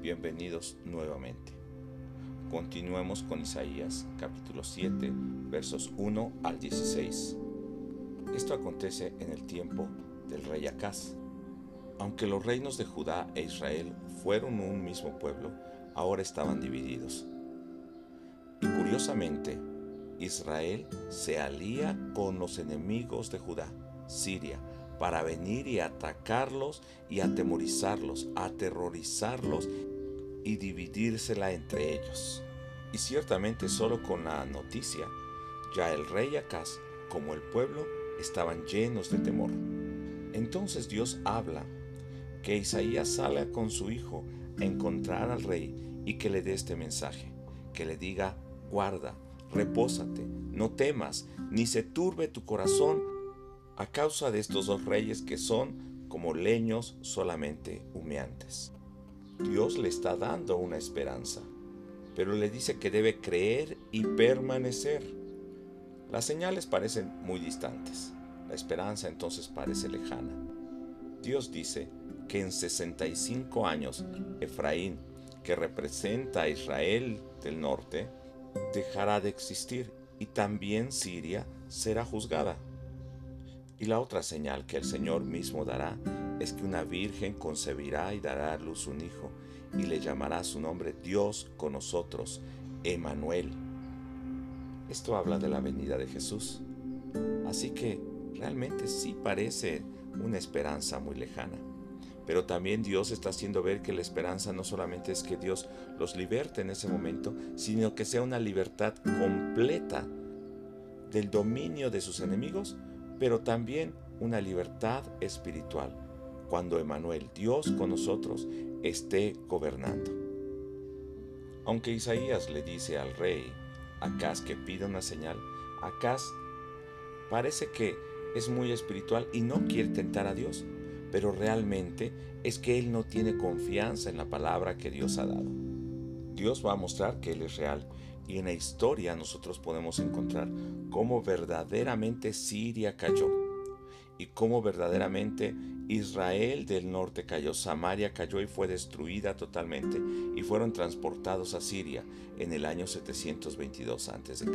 bienvenidos nuevamente. Continuemos con Isaías capítulo 7 versos 1 al 16. Esto acontece en el tiempo del rey Acaz. Aunque los reinos de Judá e Israel fueron un mismo pueblo, ahora estaban divididos. Y curiosamente, Israel se alía con los enemigos de Judá, Siria, para venir y atacarlos y atemorizarlos, aterrorizarlos y dividírsela entre ellos. Y ciertamente solo con la noticia, ya el rey Acaz como el pueblo estaban llenos de temor. Entonces Dios habla que Isaías salga con su hijo a encontrar al rey y que le dé este mensaje, que le diga, guarda, repósate, no temas, ni se turbe tu corazón a causa de estos dos reyes que son como leños solamente humeantes. Dios le está dando una esperanza, pero le dice que debe creer y permanecer. Las señales parecen muy distantes, la esperanza entonces parece lejana. Dios dice que en 65 años Efraín, que representa a Israel del norte, dejará de existir y también Siria será juzgada. Y la otra señal que el Señor mismo dará es que una virgen concebirá y dará a luz un hijo, y le llamará su nombre Dios con nosotros, Emanuel. Esto habla de la venida de Jesús. Así que realmente sí parece una esperanza muy lejana. Pero también Dios está haciendo ver que la esperanza no solamente es que Dios los liberte en ese momento, sino que sea una libertad completa del dominio de sus enemigos pero también una libertad espiritual cuando Emanuel, Dios con nosotros, esté gobernando. Aunque Isaías le dice al rey Acaz que pida una señal, Acaz parece que es muy espiritual y no quiere tentar a Dios, pero realmente es que él no tiene confianza en la palabra que Dios ha dado. Dios va a mostrar que Él es real y en la historia nosotros podemos encontrar cómo verdaderamente Siria cayó y cómo verdaderamente Israel del norte cayó, Samaria cayó y fue destruida totalmente y fueron transportados a Siria en el año 722 a.C.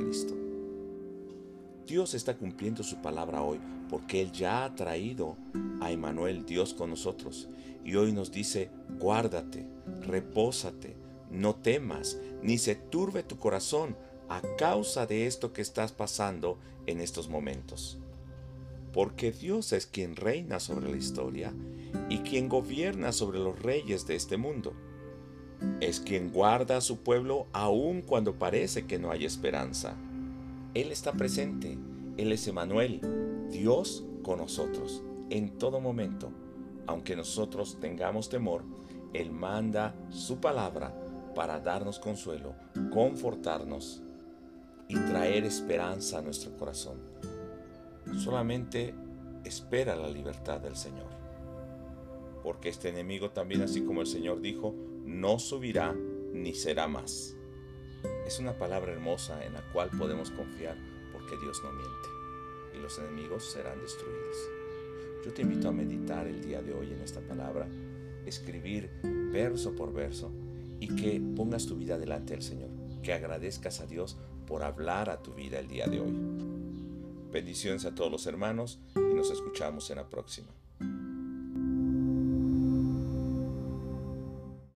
Dios está cumpliendo su palabra hoy porque Él ya ha traído a Emanuel, Dios con nosotros, y hoy nos dice, guárdate, repósate, no temas, ni se turbe tu corazón a causa de esto que estás pasando en estos momentos. Porque Dios es quien reina sobre la historia y quien gobierna sobre los reyes de este mundo. Es quien guarda a su pueblo aun cuando parece que no hay esperanza. Él está presente, Él es Emanuel, Dios con nosotros, en todo momento. Aunque nosotros tengamos temor, Él manda su palabra para darnos consuelo, confortarnos y traer esperanza a nuestro corazón. Solamente espera la libertad del Señor. Porque este enemigo también, así como el Señor dijo, no subirá ni será más. Es una palabra hermosa en la cual podemos confiar porque Dios no miente y los enemigos serán destruidos. Yo te invito a meditar el día de hoy en esta palabra, escribir verso por verso y que pongas tu vida delante del Señor, que agradezcas a Dios por hablar a tu vida el día de hoy. Bendiciones a todos los hermanos y nos escuchamos en la próxima.